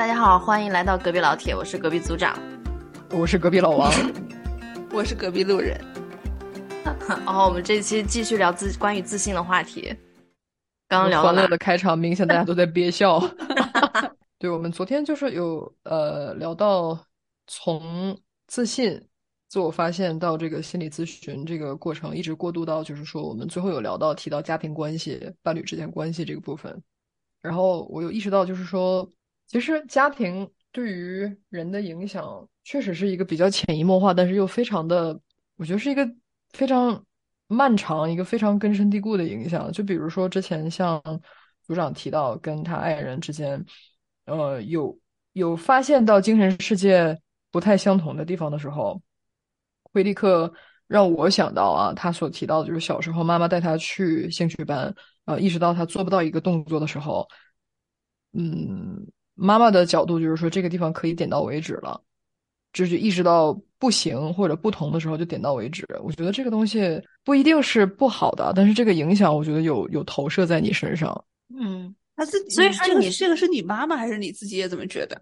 大家好，欢迎来到隔壁老铁，我是隔壁组长，我是隔壁老王，我是隔壁路人。然 后我们这期继续聊自关于自信的话题。刚刚聊欢乐的开场，明显大家都在憋笑。对，我们昨天就是有呃聊到从自信、自我发现到这个心理咨询这个过程，一直过渡到就是说我们最后有聊到提到家庭关系、伴侣之间关系这个部分。然后我有意识到，就是说，其实家庭对于人的影响，确实是一个比较潜移默化，但是又非常的，我觉得是一个非常漫长、一个非常根深蒂固的影响。就比如说之前像组长提到跟他爱人之间。呃，有有发现到精神世界不太相同的地方的时候，会立刻让我想到啊，他所提到的就是小时候妈妈带他去兴趣班，呃，意识到他做不到一个动作的时候，嗯，妈妈的角度就是说这个地方可以点到为止了，就是意识到不行或者不同的时候就点到为止。我觉得这个东西不一定是不好的，但是这个影响我觉得有有投射在你身上，嗯。他自己，所以说你这个是你妈妈还是你自己也这么觉得？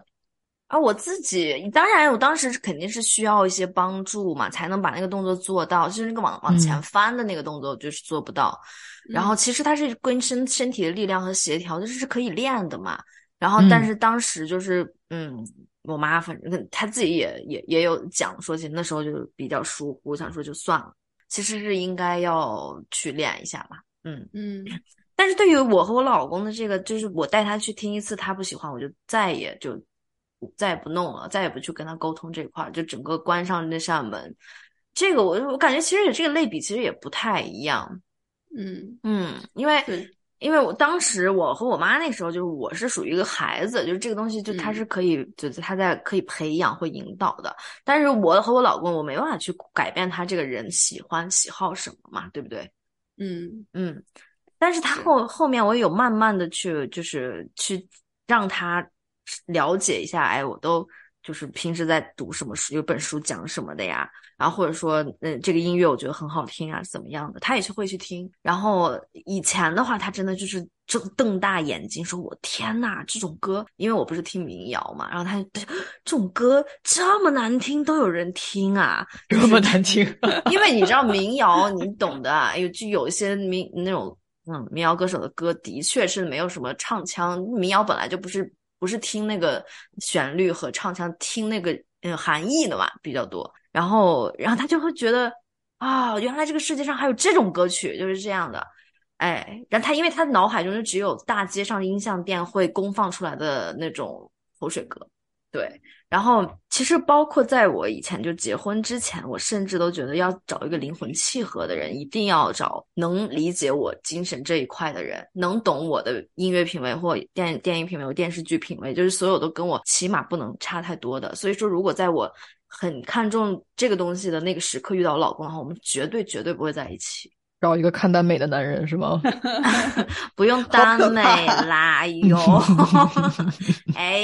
啊，我自己当然，我当时肯定是需要一些帮助嘛，才能把那个动作做到。就是那个往往前翻的那个动作，就是做不到。然后其实它是跟身身体的力量和协调，就是是可以练的嘛。然后但是当时就是，嗯，我妈反正她自己也也也有讲说，其实那时候就比较疏忽，想说就算了。其实是应该要去练一下吧。嗯嗯。但是对于我和我老公的这个，就是我带他去听一次，他不喜欢，我就再也就再也不弄了，再也不去跟他沟通这块儿，就整个关上那扇门。这个我我感觉其实也这个类比其实也不太一样。嗯嗯，因为因为我当时我和我妈那时候就是我是属于一个孩子，就是这个东西就他是可以就是他在可以培养或引导的。但是我和我老公我没办法去改变他这个人喜欢喜好什么嘛，对不对？嗯嗯。但是他后后面我有慢慢的去，就是去让他了解一下，哎，我都就是平时在读什么书，有本书讲什么的呀，然后或者说，嗯，这个音乐我觉得很好听啊，怎么样的，他也是会去听。然后以前的话，他真的就是睁瞪大眼睛说：“我天呐，这种歌，因为我不是听民谣嘛，然后他就 这种歌这么难听都有人听啊，这么难听，因为你知道民谣，你懂的，有就有一些民那种。”嗯，民谣歌手的歌的确是没有什么唱腔，民谣本来就不是不是听那个旋律和唱腔，听那个嗯含义的嘛比较多。然后，然后他就会觉得啊，原来这个世界上还有这种歌曲，就是这样的。哎，然后他因为他脑海中就只有大街上音像店会公放出来的那种口水歌，对。然后，其实包括在我以前就结婚之前，我甚至都觉得要找一个灵魂契合的人，一定要找能理解我精神这一块的人，能懂我的音乐品味或电电影品味或电视剧品味，就是所有都跟我起码不能差太多的。所以说，如果在我很看重这个东西的那个时刻遇到老公的话，我们绝对绝对不会在一起。找一个看耽美的男人是吗？不用耽美啦，哟，哎，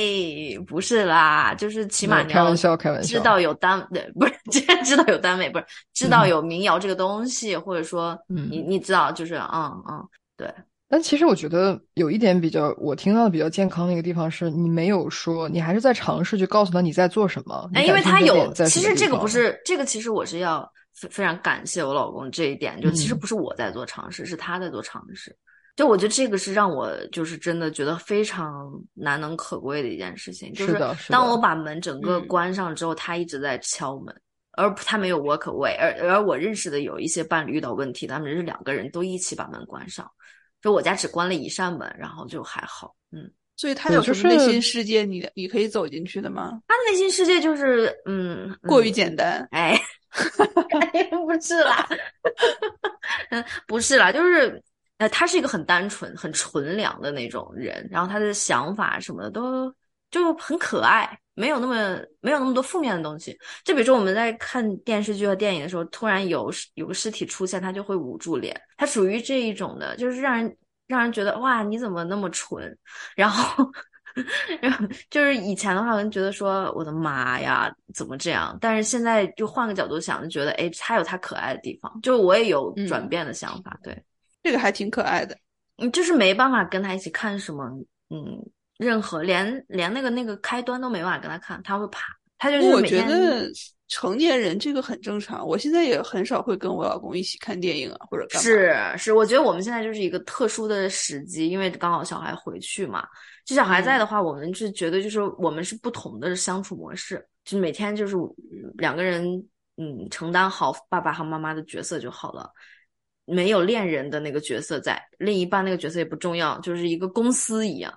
不是啦，就是起码你要开玩笑，开玩笑，知道有耽对，不是，既然知道有耽美，不是知道有民谣这个东西，或者说，你你知道，就是，嗯嗯，对。但其实我觉得有一点比较，我听到的比较健康的一个地方是，你没有说，你还是在尝试去告诉他你在做什么。哎，因为他有，其实这个不是这个，其实我是要。非非常感谢我老公这一点，就其实不是我在做尝试，是他在做尝试。就我觉得这个是让我就是真的觉得非常难能可贵的一件事情。就，是。当我把门整个关上之后，他一直在敲门，而他没有 walk away。而而我认识的有一些伴侣遇到问题，他们是两个人都一起把门关上。就我家只关了一扇门，然后就还好。嗯，所以他有什么内心世界，你你可以走进去的吗？他的内心世界就是嗯，过于简单。哎。不是啦，嗯，不是啦，就是，呃，他是一个很单纯、很纯良的那种人，然后他的想法什么的都就很可爱，没有那么没有那么多负面的东西。就比如说我们在看电视剧和电影的时候，突然有有个尸体出现，他就会捂住脸，他属于这一种的，就是让人让人觉得哇，你怎么那么纯，然后。然后就是以前的话，可能觉得说我的妈呀，怎么这样？但是现在就换个角度想，就觉得哎，他有他可爱的地方。就我也有转变的想法，对，这个还挺可爱的。嗯就是没办法跟他一起看什么，嗯，任何连连那个那个开端都没办法跟他看，他会怕，他就是我觉是每天得成年人这个很正常。我现在也很少会跟我老公一起看电影啊，或者干嘛。是是，我觉得我们现在就是一个特殊的时机，因为刚好小孩回去嘛。就小孩在的话，我们是觉得就是我们是不同的相处模式，就每天就是嗯两个人嗯承担好爸爸和妈妈的角色就好了，没有恋人的那个角色在，另一半那个角色也不重要，就是一个公司一样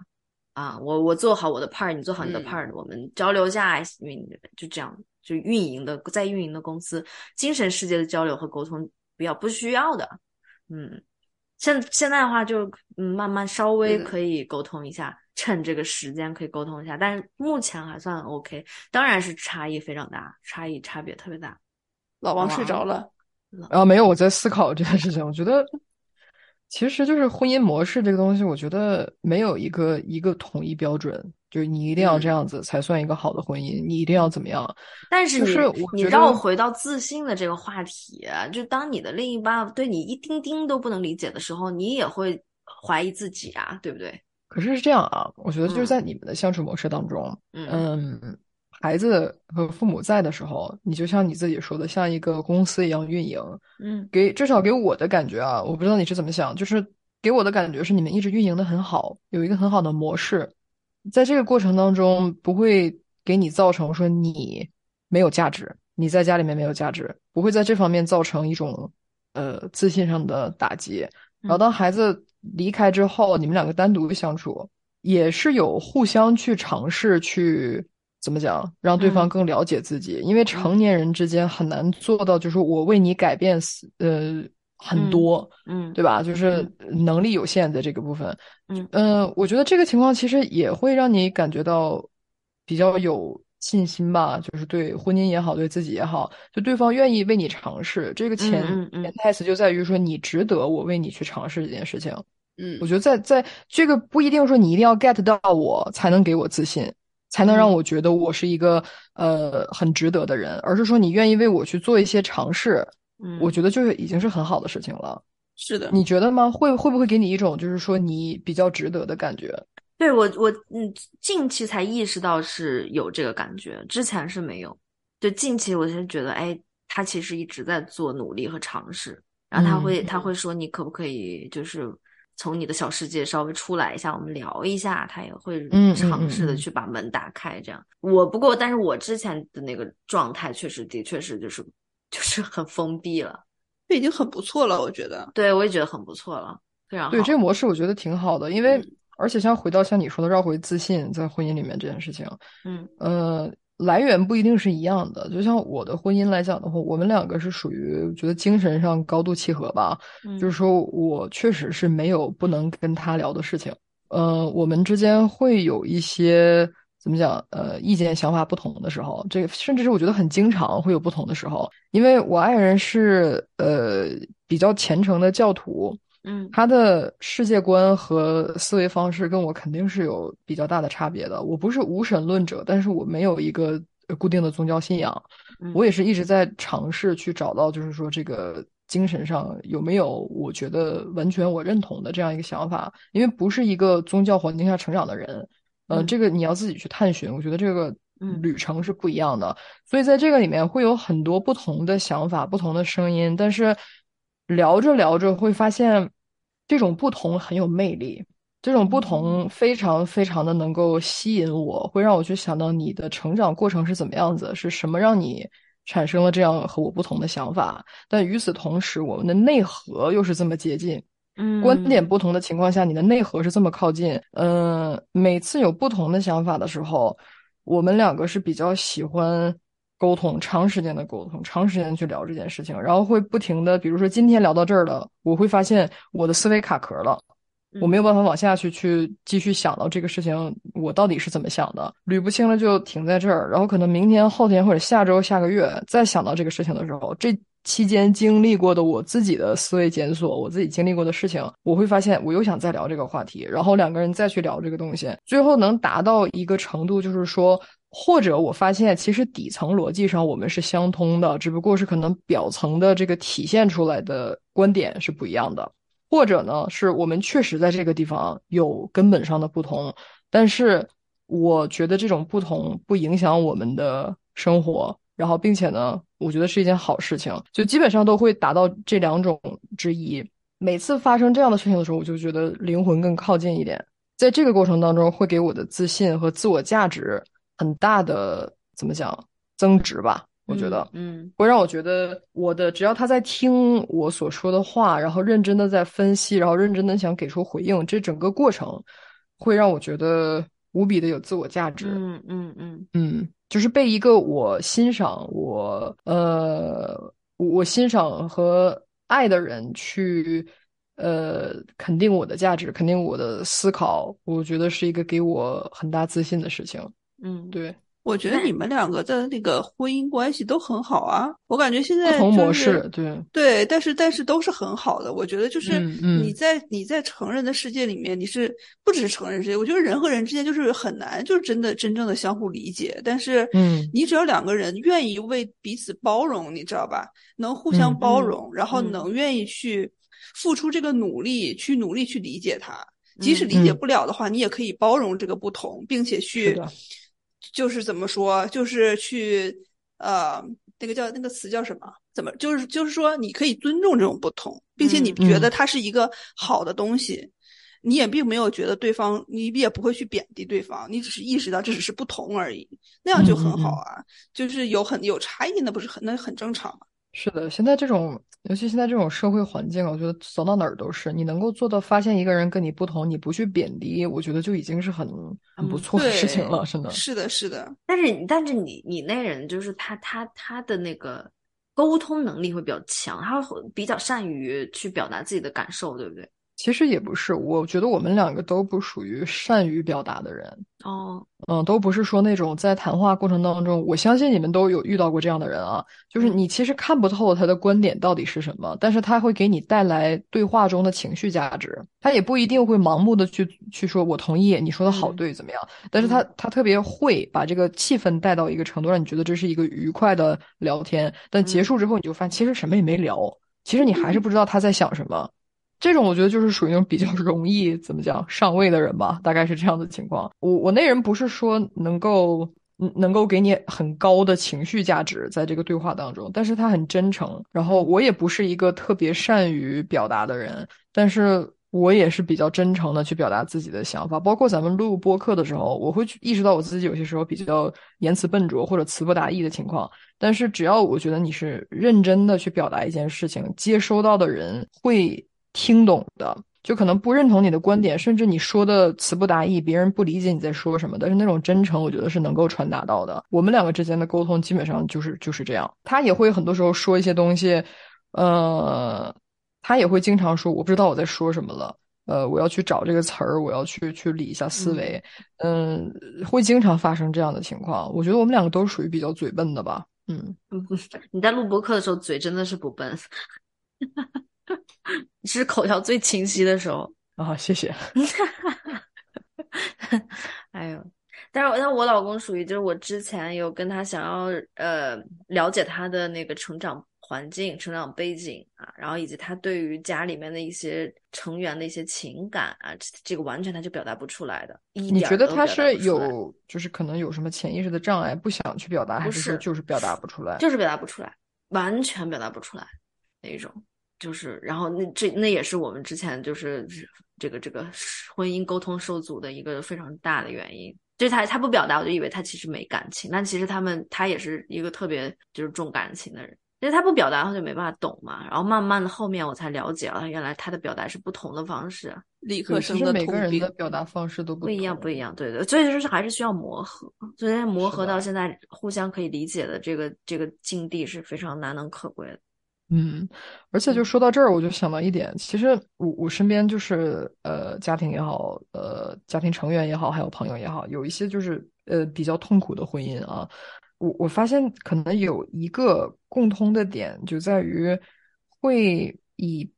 啊，我我做好我的 part，你做好你的嗯 part，、我们交流一下爱运就这样，就运营的在运营的公司，精神世界的交流和沟通比较不需要的，嗯。现现在的话就，嗯，慢慢稍微可以沟通一下，趁这个时间可以沟通一下，但是目前还算 OK，当然是差异非常大，差异差别特别大。老王睡着了，啊，没有，我在思考这件事情。我觉得，其实就是婚姻模式这个东西，我觉得没有一个一个统一标准，就是你一定要这样子才算一个好的婚姻，你一定要怎么样。但是你你是我回到自信的这个话题，就当你的另一半对你一丁丁都不能理解的时候，你也会怀疑自己啊，对不对？可是是这样啊，我觉得就是嗯在你们的相处模式当中，嗯嗯，孩子和父母在的时候，你就像你自己说的，像一个公司一样运营。嗯给至少给我的感觉啊，我不知道你是怎么想，就是给我的感觉是你们一直运营的很好，有一个很好的模式，在这个过程当中不会给你造成说你没有价值，你在家里面没有价值，不会在这方面造成一种呃自信上的打击。然后当孩子离开之后，你们两个单独相处，也是有互相去尝试去怎么讲，让对方嗯更了解自己。因为成年人之间很难做到，就是我为你改变死呃很嗯多，嗯对吧？就是能力有限在这个部分。嗯呃，我觉得这个情况其实也会让你感觉到比较有信心吧，就是对婚姻也好，对自己也好，就对方愿意为你尝试。这个潜嗯嗯嗯潜台词就在于说，你值得我为你去尝试这件事情。嗯我觉得在在这个不一定说你一定要 get 到我才能给我自信，才能让嗯我觉得我是一个呃很值得的人，而是说你愿意为我去做一些尝试，嗯，我觉得就是已经是很好的事情了。是的，你觉得吗？会会不会给你一种就是说你比较值得的感觉？对我我嗯，近期才意识到是有这个感觉，之前是没有。就近期我是觉得，哎，他其实一直在做努力和尝试，然后他会、嗯他会说，你可不可以就是从你的小世界稍微出来一下，我们聊一下，他也会尝试的去把门打开。这样，我不过，但是我之前的那个状态确实的确是就是就是很封闭了。这已经很不错了，我觉得。对我也觉得很不错了，非常好。对这个模式，我觉得挺好的，因为、嗯而且像回到像你说的绕回自信，在婚姻里面这件事情，嗯呃，来源不一定是一样的。就像我的婚姻来讲的话，我们两个是属于我觉得精神上高度契合吧。嗯，就是说我确实是没有不能跟他聊的事情。呃，我们之间会有一些怎么讲？呃，意见想法不同的时候，这个甚至是我觉得很经常会有不同的时候。因为我爱人是呃比较虔诚的教徒，嗯他的世界观和思维方式跟我肯定是有比较大的差别的。我不是无神论者，但是我没有一个呃固定的宗教信仰。嗯我也是一直在尝试去找到，就是说这个精神上有没有我觉得完全我认同的这样一个想法。因为不是一个宗教环境下成长的人，呃，嗯这个你要自己去探寻。我觉得这个嗯旅程是不一样的，所以在这个里面会有很多不同的想法、不同的声音，但是聊着聊着会发现，这种不同很有魅力。这种不同非常非常的能够吸引我，会让我去想到你的成长过程是怎么样子，是什么让你产生了这样和我不同的想法。但与此同时，我们的内核又是这么接近，嗯，观点不同的情况下，你的内核是这么靠近。嗯、每次有不同的想法的时候，我们两个是比较喜欢沟通，长时间的沟通，长时间去聊这件事情，然后会不停的，比如说今天聊到这儿了，我会发现我的思维卡壳了。我没有办法往下去去继续想到这个事情，我到底是怎么想的，捋不清了就停在这儿，然后可能明天、后天或者下周、下个月再想到这个事情的时候，这期间经历过的我自己的思维检索，我自己经历过的事情，我会发现我又想再聊这个话题，然后两个人再去聊这个东西，最后能达到一个程度，就是说，或者我发现其实底层逻辑上我们是相通的，只不过是可能表层的这个体现出来的观点是不一样的。或者呢，是我们确实在这个地方有根本上的不同，但是我觉得这种不同不影响我们的生活，然后并且呢，我觉得是一件好事情，就基本上都会达到这两种之一。每次发生这样的事情的时候，我就觉得灵魂更靠近一点，在这个过程当中，会给我的自信和自我价值很大的怎么讲增值吧。我觉得，嗯，会让我觉得我的只要他在听我所说的话，然后认真的在分析，然后认真的想给出回应，这整个过程会让我觉得无比的有自我价值。嗯嗯嗯嗯，就是被一个我欣赏、我呃我欣赏和爱的人去呃肯定我的价值，肯定我的思考，我觉得是一个给我很大自信的事情。嗯，对。我觉得你们两个的那个婚姻关系都很好啊，我感觉现在不同模式，对对，但是但是都是很好的。我觉得就是嗯嗯你在你在成人的世界里面，你是不只是成人世界，我觉得人和人之间就是很难，就是真的真正的相互理解。但是嗯你只要两个人愿意为彼此包容，你知道吧？能互相嗯包容，然后嗯能愿意去付出这个努力，去努力去理解他。即使嗯理解嗯不了的话，你也可以包容这个不同，并且去的，就是怎么说，就是去呃，那个叫那个词叫什么？怎么就是就是说，你可以尊重这种不同，并且你嗯觉得它是一个好的东西，你也并没有觉得对方，你也不会去贬低对方，你只是意识到这只是不同而已，那样就很好啊。就是有很有差异，那不是很那很正常嘛。是的。现在这种，尤其现在这种社会环境，我觉得走到哪儿都是，你能够做到发现一个人跟你不同，你不去贬低，我觉得就已经是很很不嗯错的事情对了，真的。是的，是的，但是但是你你那人就是他他他的那个沟通能力会比较强，他会比较善于去表达自己的感受，对不对？其实也不是，我觉得我们两个都不属于善于表达的人。哦，嗯，都不是说那种在谈话过程当中，我相信你们都有遇到过这样的人啊，就是你其实看不透他的观点到底是什么，但是他会给你带来对话中的情绪价值，他也不一定会盲目的去去说我同意你说的好嗯对怎么样，但是他他特别会把这个气氛带到一个程度，让你觉得这是一个愉快的聊天，但结束之后你就发现其实什么也没聊，其实你还是不知道他在想什么。这种我觉得就是属于那种比较 容易怎么讲上位的人吧，大概是这样的情况。我我那人不是说能够嗯能够给你很高的情绪价值在这个对话当中，但是他很真诚。然后我也不是一个特别善于表达的人，但是我也是比较真诚的去表达自己的想法。包括咱们录播客的时候，我会去意识到我自己有些时候比较言辞笨拙或者词不达意的情况。但是只要我觉得你是认真的去表达一件事情，接收到的人会。听懂的，就可能不认同你的观点，甚至你说的词不达意，别人不理解你在说什么，但是那种真诚，我觉得是能够传达到的。我们两个之间的沟通基本上就是就是这样。他也会很多时候说一些东西，呃，他也会经常说我不知道我在说什么了，呃，我要去找这个词儿，我要去去理一下思维，嗯、会经常发生这样的情况。我觉得我们两个都属于比较嘴笨的吧，嗯。你在录播课的时候嘴真的是不笨，你是口条最清晰的时候。啊，谢谢。哎呦，但是我但我老公属于就是我之前有跟他想要呃了解他的那个成长环境、成长背景啊，然后以及他对于家里面的一些成员的一些情感啊，这这个完全他就表达不出来的。一你觉得他是有，就是可能有什么潜意识的障碍，不想去表达，还不是说是就是表达不出来？就是表达不出来，完全表达不出来那一种，就是然后那这那也是我们之前就是这个这个婚姻沟通受阻的一个非常大的原因。就是他他不表达，我就以为他其实没感情，但其实他们他也是一个特别就是重感情的人。因为他不表达，他就没办法懂嘛。然后慢慢的后面我才了解了，原来他的表达是不同的方式，对，理科生其实每个人的。表达方式都不不一样，不一样。对对，所以就是还是需要磨合。所以磨合到现在互相可以理解的这个这个境地是非常难能可贵的。嗯，而且就说到这儿，我就想到一点，其实我我身边就是呃家庭也好，呃家庭成员也好，还有朋友也好，有一些就是呃比较痛苦的婚姻啊。我我发现可能有一个共通的点，就在于会以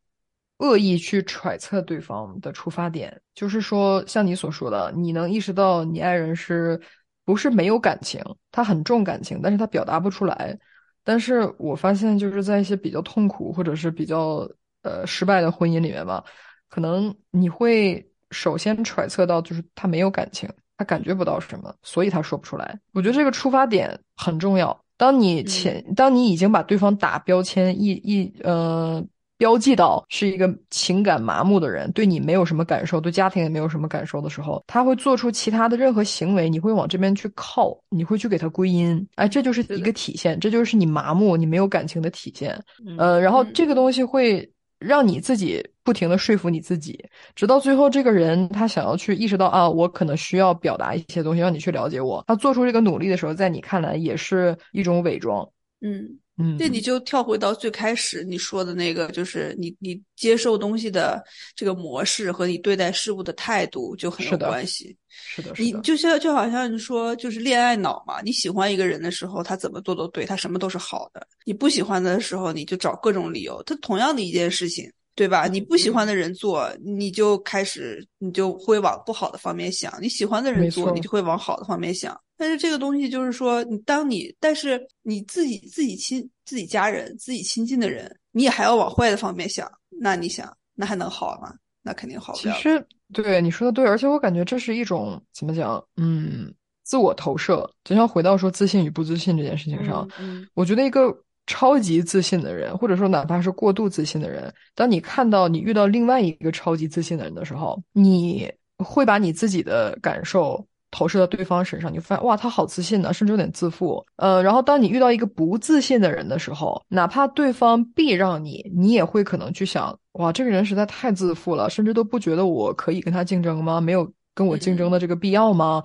恶意去揣测对方的出发点，就是说像你所说的，你能意识到你爱人是不是没有感情，他很重感情，但是他表达不出来。但是我发现，就是在一些比较痛苦或者是比较呃失败的婚姻里面吧，可能你会首先揣测到就是他没有感情，他感觉不到什么，所以他说不出来。我觉得这个出发点很重要。当你前，当你已经把对方打标签，一一呃。标记到是一个情感麻木的人，对你没有什么感受，对家庭也没有什么感受的时候，他会做出其他的任何行为，你会往这边去靠，你会去给他归因，哎，这就是一个体现，这就是你麻木，你没有感情的体现。呃，然后这个东西会让你自己不停的说服你自己，直到最后这个人他想要去意识到啊，我可能需要表达一些东西，让你去了解我。他做出这个努力的时候，在你看来也是一种伪装。嗯。嗯，那你就跳回到最开始你说的那个，就是你你接受东西的这个模式和你对待事物的态度就很有关系。是的，你就像就好像你说，就是恋爱脑嘛。你喜欢一个人的时候，他怎么做都对，他什么都是好的。你不喜欢的时候，你就找各种理由。他同样的一件事情。对吧？你不喜欢的人做，你就开始，你就会往不好的方面想；你喜欢的人做，你就会往好的方面想。但是这个东西就是说，你当你，但是你自己自己亲自己家人、自己亲近的人，你也还要往坏的方面想，那你想，那还能好吗？那肯定好不了。其实，对你说的对，而且我感觉这是一种怎么讲？嗯，自我投射。就像回到说自信与不自信这件事情上，我觉得一个。超级自信的人，或者说哪怕是过度自信的人，当你看到你遇到另外一个超级自信的人的时候，你会把你自己的感受投射到对方身上，你发现哇，他好自信呢，甚至有点自负。呃，然后当你遇到一个不自信的人的时候，哪怕对方避让你，你也会可能去想，哇，这个人实在太自负了，甚至都不觉得我可以跟他竞争吗？没有跟我竞争的这个必要吗？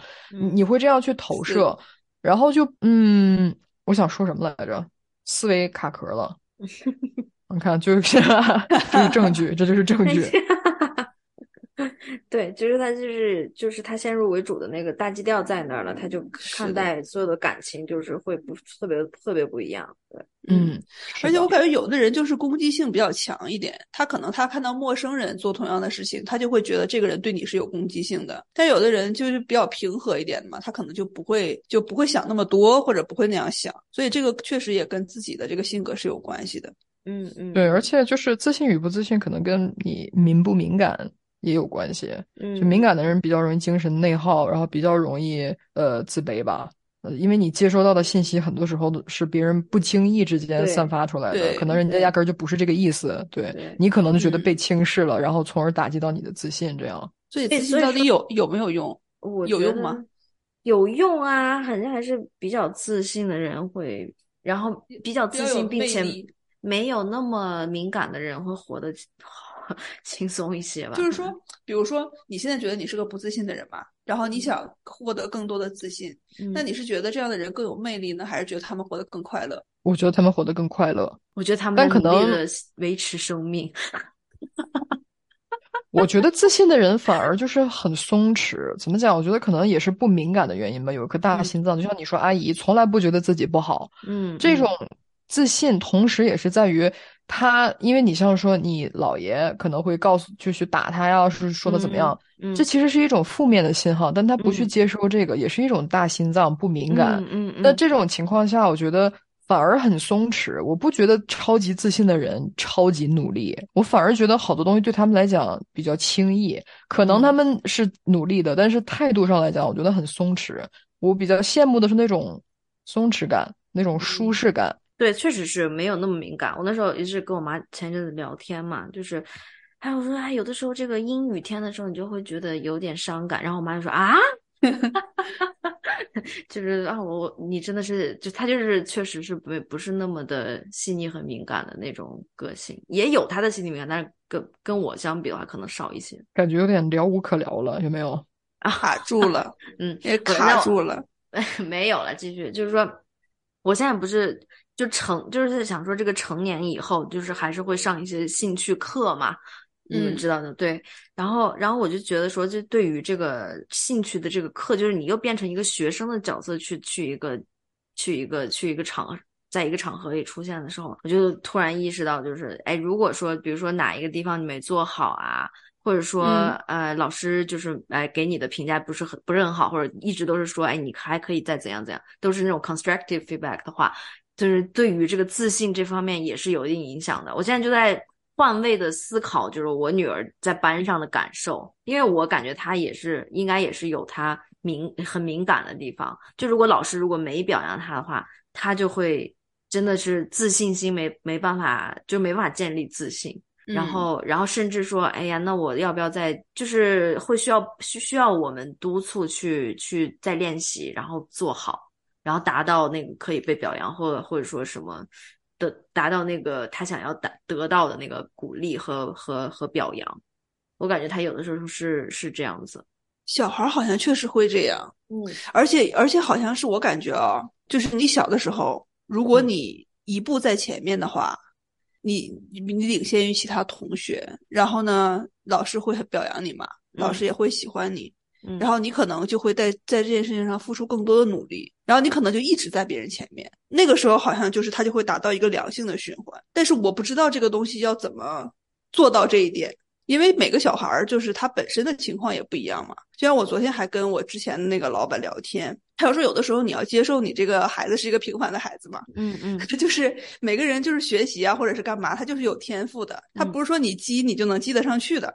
你会这样去投射，然后就嗯，我想说什么来着？思维卡壳了，你看，就是 这是证据，这就是证据。对，就是他，就是就是他先入为主的那个大基调在那儿了，他就看待所有的感情就是会不特别特别不一样。对，嗯，而且我感觉有的人就是攻击性比较强一点，他可能他看到陌生人做同样的事情，他就会觉得这个人对你是有攻击性的。但有的人就是比较平和一点的嘛，他可能就不会就不会想那么多，或者不会那样想。所以这个确实也跟自己的这个性格是有关系的。嗯嗯，对，而且就是自信与不自信，可能跟你敏不敏感。也有关系，就敏感的人比较容易精神内耗，然后比较容易呃自卑吧。呃，因为你接收到的信息很多时候是别人不经意之间散发出来的，可能人家压根儿就不是这个意思。对你可能就觉得被轻视了，然后从而打击到你的自信。这样，所以自信到底有有没有用？我有用吗？有用啊，反正还是比较自信的人会，然后比较自信并且没有那么敏感的人会活得。轻松一些吧。就是说，比如说，你现在觉得你是个不自信的人吧，然后你想获得更多的自信，那你是觉得这样的人更有魅力呢，还是觉得他们活得更快乐？我觉得他们活得更快乐。我觉得他们但可能维持生命。我觉得自信的人反而就是很松弛。怎么讲？我觉得可能也是不敏感的原因吧。有一颗大心脏，就像你说，阿姨从来不觉得自己不好。嗯，这种自信，同时也是在于。他，因为你像说你姥爷可能会告诉，就去打他呀，是说的怎么样？这其实是一种负面的信号，但他不去接收这个，也是一种大心脏不敏感。嗯，那这种情况下，我觉得反而很松弛。我不觉得超级自信的人超级努力，我反而觉得好多东西对他们来讲比较轻易。可能他们是努力的，但是态度上来讲，我觉得很松弛。我比较羡慕的是那种松弛感，那种舒适感。对，确实是没有那么敏感。我那时候也是跟我妈前阵子聊天嘛，就是，还有说，哎，有的时候这个阴雨天的时候，你就会觉得有点伤感。然后我妈就说啊，就是啊，我你真的是，就她就是确实是不不是那么的细腻和敏感的那种个性，也有她的细腻敏感，但是跟跟我相比的话，可能少一些。感觉有点聊无可聊了，有没有？卡住了，嗯，也卡住了，没有了，继续，就是说，我现在不是。就成就是想说，这个成年以后，就是还是会上一些兴趣课嘛，你们知道的，对。然后，然后我就觉得说，就对于这个兴趣的这个课，就是你又变成一个学生的角色去去一个去一个去一个场，在一个场合里出现的时候，我就突然意识到，就是哎，如果说比如说哪一个地方你没做好啊，或者说呃老师就是哎给你的评价不是很不是很好，或者一直都是说哎你还可以再怎样怎样，都是那种 constructive feedback 的话。就是对于这个自信这方面也是有一定影响的。我现在就在换位的思考，就是我女儿在班上的感受，因为我感觉她也是应该也是有她敏很敏感的地方。就如果老师如果没表扬她的话，她就会真的是自信心没没办法，就没办法建立自信。然后，然后甚至说，哎呀，那我要不要再就是会需要需需要我们督促去去再练习，然后做好，然后达到那个可以被表扬，或者或者说什么的，达到那个他想要达得到的那个鼓励和和和表扬。我感觉他有的时候是是这样子，小孩好像确实会这样，嗯，而且而且好像是我感觉啊，就是你小的时候，如果你一步在前面的话。你你你领先于其他同学，然后呢，老师会表扬你嘛？老师也会喜欢你，然后你可能就会在在这件事情上付出更多的努力，然后你可能就一直在别人前面。那个时候好像就是他就会达到一个良性的循环，但是我不知道这个东西要怎么做到这一点。因为每个小孩儿就是他本身的情况也不一样嘛。就像我昨天还跟我之前的那个老板聊天，他说有的时候你要接受你这个孩子是一个平凡的孩子嘛。嗯嗯，这就是每个人就是学习啊，或者是干嘛，他就是有天赋的，他不是说你积你就能积得上去的。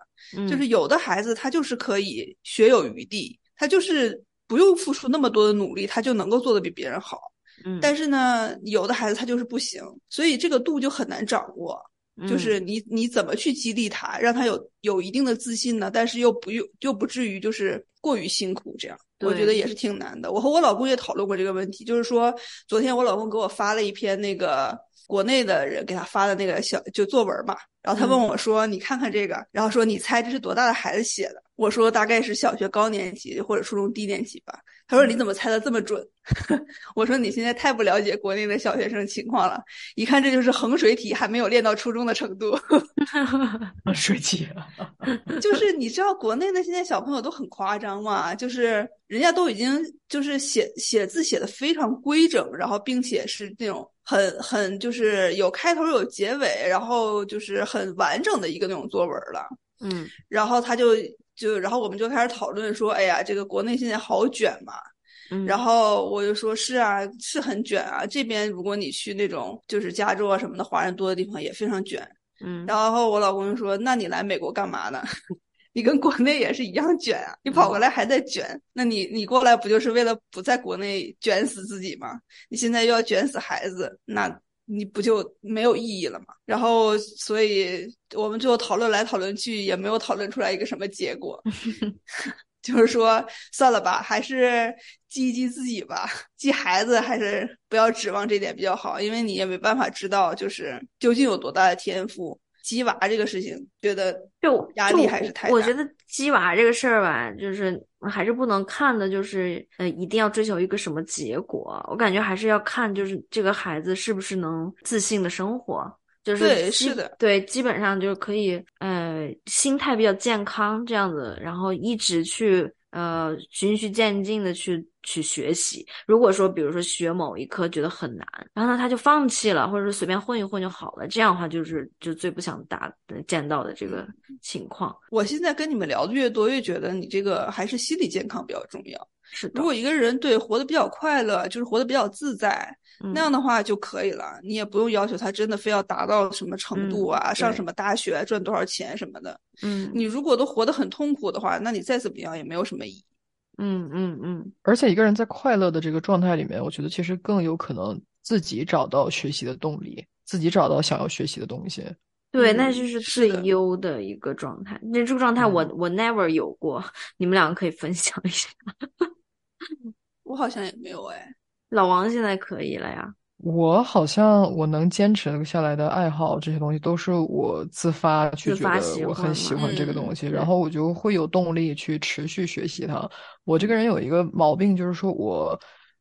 就是有的孩子他就是可以学有余地，他就是不用付出那么多的努力，他就能够做得比别人好。嗯，但是呢，有的孩子他就是不行，所以这个度就很难掌握。就是你你怎么去激励他，让他有有一定的自信呢？但是又不用又不至于就是过于辛苦，这样我觉得也是挺难的。我和我老公也讨论过这个问题，就是说昨天我老公给我发了一篇那个国内的人给他发的那个小就作文嘛，然后他问我说：“你看看这个，然后说你猜这是多大的孩子写的？”我说大概是小学高年级或者初中低年级吧。他说你怎么猜的这么准？我说你现在太不了解国内的小学生情况了，一看这就是衡水体还没有练到初中的程度。衡水体，就是你知道国内的现在小朋友都很夸张嘛，就是人家都已经就是写写字写的非常规整，然后并且是那种很很就是有开头有结尾，然后就是很完整的一个那种作文了。嗯，然后他就。就然后我们就开始讨论说，哎呀，这个国内现在好卷嘛。然后我就说，是啊，是很卷啊。这边如果你去那种就是加州啊什么的华人多的地方，也非常卷。嗯。然后我老公就说，那你来美国干嘛呢？你跟国内也是一样卷啊，你跑过来还在卷，那你你过来不就是为了不在国内卷死自己吗？你现在又要卷死孩子，那。你不就没有意义了吗？然后，所以我们最后讨论来讨论去，也没有讨论出来一个什么结果。就是说，算了吧，还是激激自己吧，激孩子还是不要指望这点比较好，因为你也没办法知道，就是究竟有多大的天赋。鸡娃这个事情，觉得就压力还是太大。我觉得鸡娃这个事儿吧，就是还是不能看的，就是呃，一定要追求一个什么结果。我感觉还是要看，就是这个孩子是不是能自信的生活，就是对，是的，对，基本上就是可以，呃，心态比较健康这样子，然后一直去。呃，循序渐进的去去学习。如果说，比如说学某一科觉得很难，然后呢他就放弃了，或者说随便混一混就好了，这样的话就是就最不想打见到的这个情况。我现在跟你们聊的越多，越觉得你这个还是心理健康比较重要。是的，如果一个人对活得比较快乐，就是活得比较自在，那样的话就可以了。你也不用要求他真的非要达到什么程度啊，上什么大学，赚多少钱什么的。嗯，你如果都活得很痛苦的话，那你再怎么样也没有什么意义。嗯嗯嗯。而且一个人在快乐的这个状态里面，我觉得其实更有可能自己找到学习的动力，自己找到想要学习的东西。对，那就是最优的一个状态。那这个状态我我 never 有过，你们两个可以分享一下。我好像也没有哎，老王现在可以了呀。我好像我能坚持下来的爱好这些东西，都是我自发去觉得我很喜欢这个东西，然后我就会有动力去持续学习它。我这个人有一个毛病，就是说我，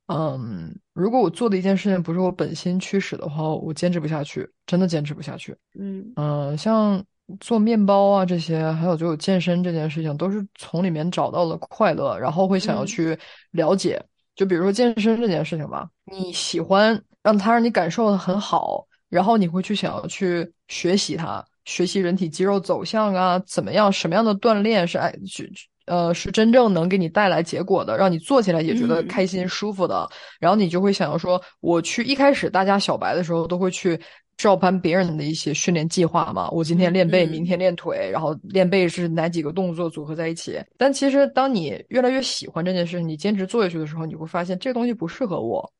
嗯，如果我做的一件事情不是我本心驱使的话，我坚持不下去，真的坚持不下去。嗯嗯，像做面包啊这些，还有就健身这件事情，都是从里面找到了快乐，然后会想要去了解。就比如说健身这件事情吧，你喜欢让它让你感受的很好，然后你会去想要去学习它，学习人体肌肉走向啊，怎么样，什么样的锻炼是哎，去呃是真正能给你带来结果的，让你做起来也觉得开心舒服的，然后你就会想要说，我去一开始大家小白的时候都会去照搬别人的一些训练计划嘛。我今天练背，嗯明天练腿，然后练背是哪几个动作组合在一起。但其实当你越来越喜欢这件事，你坚持做下去的时候，你会发现这个东西不适合我。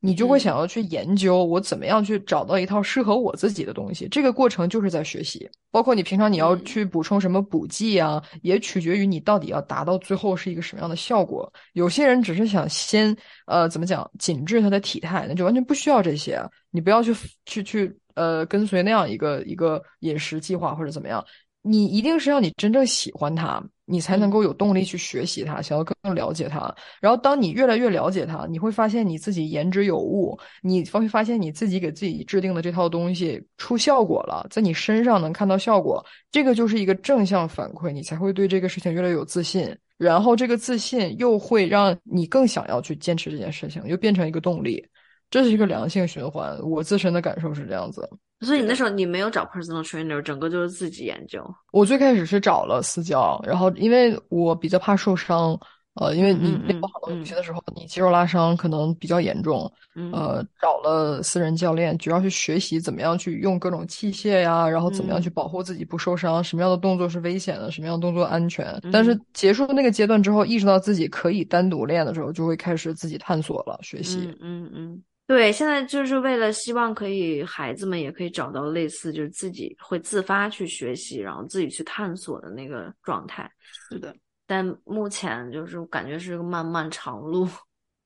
你就会嗯想要去研究我怎么样去找到一套适合我自己的东西。这个过程就是在学习，包括你平常你要嗯去补充什么补剂啊，也取决于你到底要达到最后是一个什么样的效果。有些人只是想先呃怎么讲紧致他的体态，那就完全不需要这些。你不要去去去呃跟随那样一个一个饮食计划或者怎么样。你一定是要你真正喜欢它，你才能够有动力去学习它，想要更了解它。然后，当你越来越了解它，你会发现你自己言之有物，你会发现你自己给自己制定的这套东西出效果了，在你身上能看到效果，这个就是一个正向反馈，你才会对这个事情越来越有自信。然后，这个自信又会让你更想要去坚持这件事情，又变成一个动力，这是一个良性循环。我自身的感受是这样子。所以你那时候你没有找 personal trainer，整个就是自己研究。我最开始是找了私教，然后因为我比较怕受伤，呃，因为你练不好的嗯东西的时候，你肌肉拉伤可能比较严重，嗯呃，找了私人教练，主要去学习怎么样去用各种器械呀，然后怎么样嗯去保护自己不受伤，什么样的动作是危险的，什么样的动作安全。但是嗯结束那个阶段之后，意识到自己可以单独练的时候，就会开始自己探索了，学习。嗯嗯嗯，对，现在就是为了希望可以孩子们也可以找到类似就是自己会自发去学习，然后自己去探索的那个状态。是的，但目前就是感觉是个漫漫长路，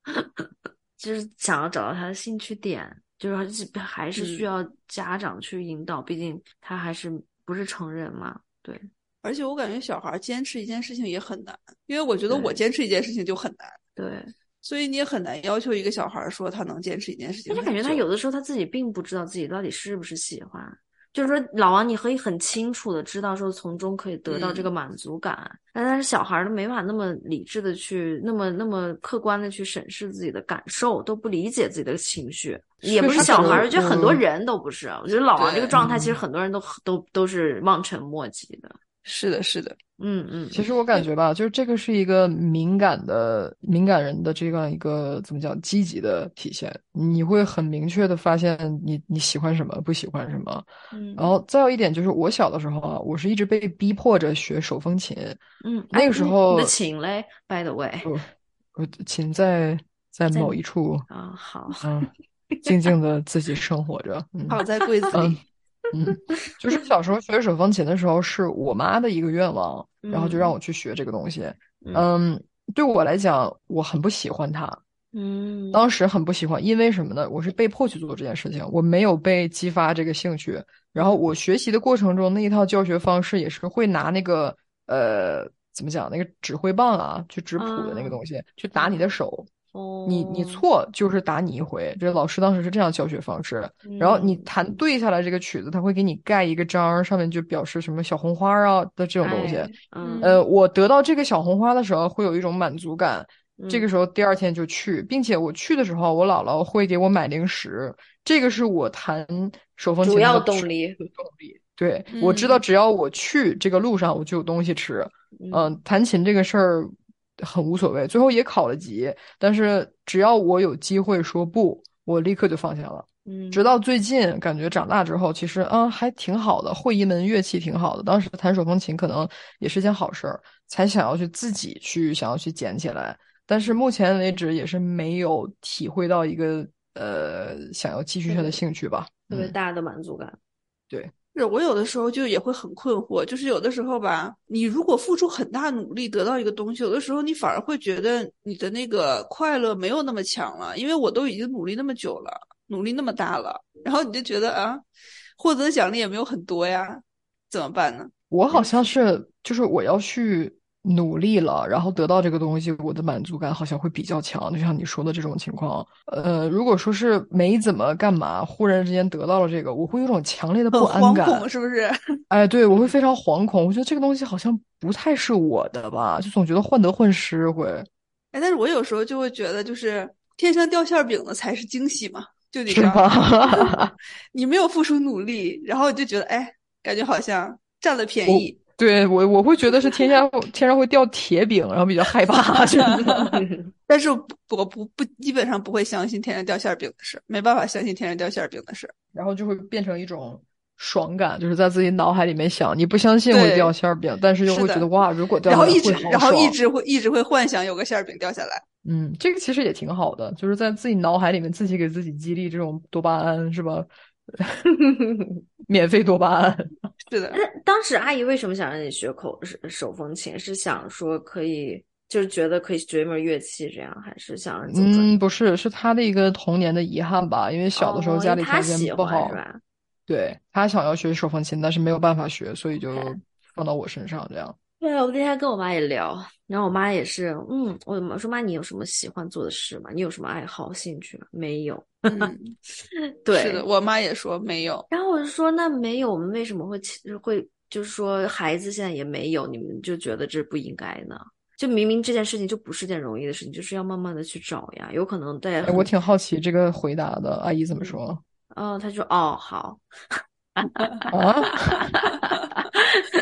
就是想要找到他的兴趣点，就是还是需嗯。要家长去引导，毕竟他还是不是成人嘛。对，而且我感觉小孩坚持一件事情也很难，因为我觉得我坚持一件事情就很难，对，所以你也很难要求一个小孩说他能坚持一件事情很久。而且感觉他有的时候他自己并不知道自己到底是不是喜欢。就是说，老王，你可以很清楚的知道说从中可以得到这嗯个满足感，但但是小孩儿都没法那么理智的去，那么那么客观的去审视自己的感受，都不理解自己的情绪，也不是小孩儿，我觉得很多嗯人都不是。我觉得老王这个状态，其实嗯很多人都都都是望尘莫及的。是的，是的，嗯嗯，其实我感觉吧，就是这个是一个敏感的敏感人的这样一个怎么讲积极的体现，你会很明确的发现你你喜欢什么，不喜欢什么。嗯然后再有一点就是，我小的时候啊，我是一直被逼迫着学手风琴。嗯，那个时候你的琴嘞，by the way 我我琴在在在某一处，啊，好，嗯，静静的自己生活着。嗯泡在柜子嗯里。嗯，就是小时候学手风琴的时候，是我妈的一个愿望，然后就让我去学这个东西。嗯嗯，对我来讲，我很不喜欢它。嗯，当时很不喜欢，因为什么呢？我是被迫去做这件事情，我没有被激发这个兴趣。然后我学习的过程中，那一套教学方式也是会拿那个呃，怎么讲，那个指挥棒啊，去指谱的那个啊东西，去打你的手。哦，你你错就是打你一回，这老师当时是这样教学方式。然后你嗯弹对下来这个曲子，他会给你盖一个章，上面就表示什么小红花啊的这种东西。呃，我得到这个小红花的时候，会有一种满足感。这个嗯时候第二天就去，并且我去的时候，我姥姥会给我买零食，这个是我弹手风琴主要的动力的动力。对，我知道嗯只要我去这个路上，我就有东西吃。嗯嗯，弹琴这个事儿很无所谓，最后也考了级，但是只要我有机会说不，我立刻就放下了。嗯，直到最近，感觉长大之后，其实啊还挺好的，会一门乐器挺好的。当时弹手风琴可能也是件好事儿，才想要去自己去想要去捡起来。但是目前为止也是没有体会到一个呃想要继续下的兴趣吧。嗯，特别大的满足感。是我有的时候就也会很困惑，就是有的时候吧，你如果付出很大努力得到一个东西，有的时候你反而会觉得你的那个快乐没有那么强了，因为我都已经努力那么久了，努力那么大了，然后你就觉得啊，获得的奖励也没有很多呀，怎么办呢？我好像是就是我要去努力了，然后得到这个东西，我的满足感好像会比较强，就像你说的这种情况。呃，如果说是没怎么干嘛，忽然之间得到了这个，我会有种强烈的不惶安感。恐是不是？哎，对，我会非常惶恐。我觉得这个东西好像不太是我的吧，就总觉得患得患失会。哎，但是我有时候就会觉得，就是天上掉馅饼的才是惊喜嘛，就得是这样。你没有付出努力，然后你就觉得，哎，感觉好像占了便宜。对我我会觉得是天下天上会掉铁饼，然后比较害怕。但是我不不基本上不会相信天上掉馅饼的事，没办法相信天上掉馅饼的事，然后就会变成一种爽感，就是在自己脑海里面想，你不相信会掉馅饼，但是又会觉得哇，如果掉，然后一直然后一直会一直会幻想有个馅饼掉下来。嗯，这个其实也挺好的，就是在自己脑海里面自己给自己激励这种多巴胺，是吧？免费多巴胺。是的。那当时阿姨为什么想让你学口手手风琴？是想说可以，就是觉得可以学一门乐器这样，还是想？嗯，不是，是他的一个童年的遗憾吧？因为小的时候家里条件不好，是吧？对他想要学手风琴，但是没有办法学，所以就放到我身上这样。对啊，我那天跟我妈也聊，然后我妈也是，嗯，我妈说妈，你有什么喜欢做的事吗？你有什么爱好、兴趣吗？没有。嗯，对，是的，我妈也说没有。然后我就说，那没有，我们为什么会会就是说孩子现在也没有，你们就觉得这不应该呢？就明明这件事情就不是件容易的事情，就是要慢慢的去找呀。有可能在，我挺好奇这个回答的，阿姨怎么说？哦，她说，哦，好。啊，他说：“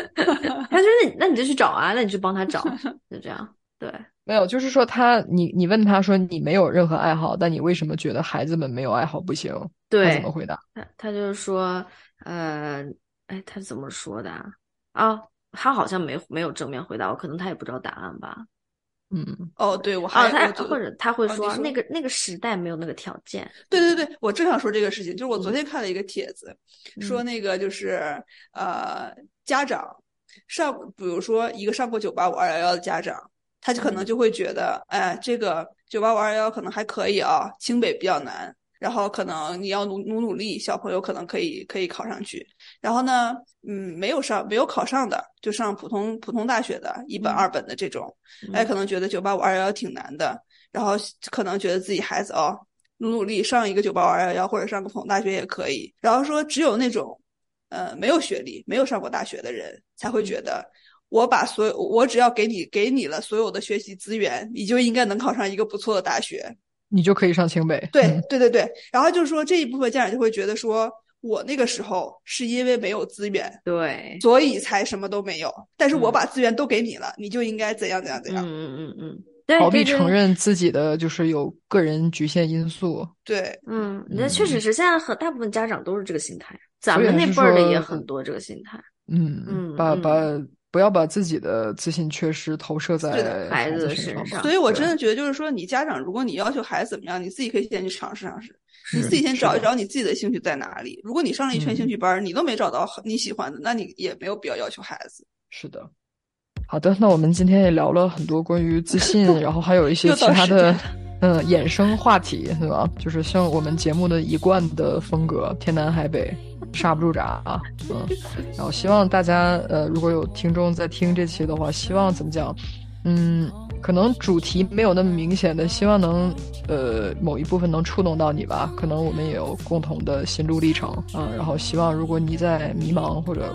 那那你就去找啊，那你去帮他找，就这样。”对，没有，就是说他，你你问他说你没有任何爱好，但你为什么觉得孩子们没有爱好不行？对，他怎么回答？他他就是说，呃，哎，他怎么说的啊？啊，他好像没没有正面回答我，可能他也不知道答案吧。嗯，哦，对，我还他或者他会说那个那个时代没有那个条件。对对对，我正想说这个事情，就是我昨天看了一个帖子，说那个就是呃，家长上，比如说一个上过九八五二幺幺的家长，他就可能就会觉得，哎，这个九八五二幺幺可能还可以啊，清北比较难。然后可能你要努努努力，小朋友可能可以可以考上去。然后呢，嗯，没有上没有考上的，就上普通普通大学的一本二本的这种，哎，可能觉得九八五二幺幺挺难的。然后可能觉得自己孩子哦，努努力上一个九八五二幺幺或者上个普通大学也可以。然后说只有那种，呃，没有学历、没有上过大学的人才会觉得，我把所有我只要给你给你了所有的学习资源，你就应该能考上一个不错的大学。你就可以上清北。对对对对，然后就是说这一部分家长就会觉得说，我那个时候是因为没有资源，对，所以才什么都没有。但是我把资源都给你了，你就应该怎样怎样怎样。嗯嗯嗯嗯，逃避承认自己的就是有个人局限因素。对，嗯，那确实是现在很大部分家长都是这个心态，咱们那辈儿的也很多这个心态。嗯嗯，把把。不要把自己的自信缺失投射在孩子身上。所以我真的觉得，就是说，你家长，如果你要求孩子怎么样，你自己可以先去尝试尝试，你自己先找一找你自己的兴趣在哪里。如果你上了一圈兴趣班，你都没找到你喜欢的，那你也没有必要要求孩子。是的。好的，那我们今天也聊了很多关于自信，然后还有一些其他的。嗯，衍生话题对吧？就是像我们节目的一贯的风格，天南海北，刹不住闸啊。嗯，然后希望大家呃，如果有听众在听这期的话，希望怎么讲？嗯，可能主题没有那么明显的，希望能呃某一部分能触动到你吧。可能我们也有共同的心路历程啊。然后希望如果你在迷茫或者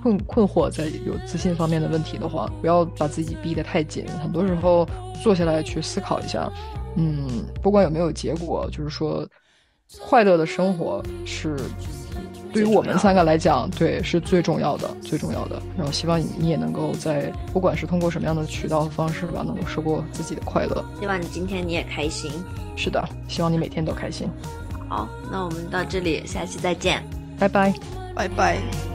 困困惑，在有自信方面的问题的话，不要把自己逼得太紧。很多时候坐下来去思考一下。嗯，不管有没有结果，就是说，快乐的生活是对于我们三个来讲，对是最重要的，最重要的。然后希望你也能够在，不管是通过什么样的渠道和方式吧，能够收获自己的快乐。希望你今天你也开心。是的，希望你每天都开心。好，那我们到这里，下期再见，拜拜，拜拜。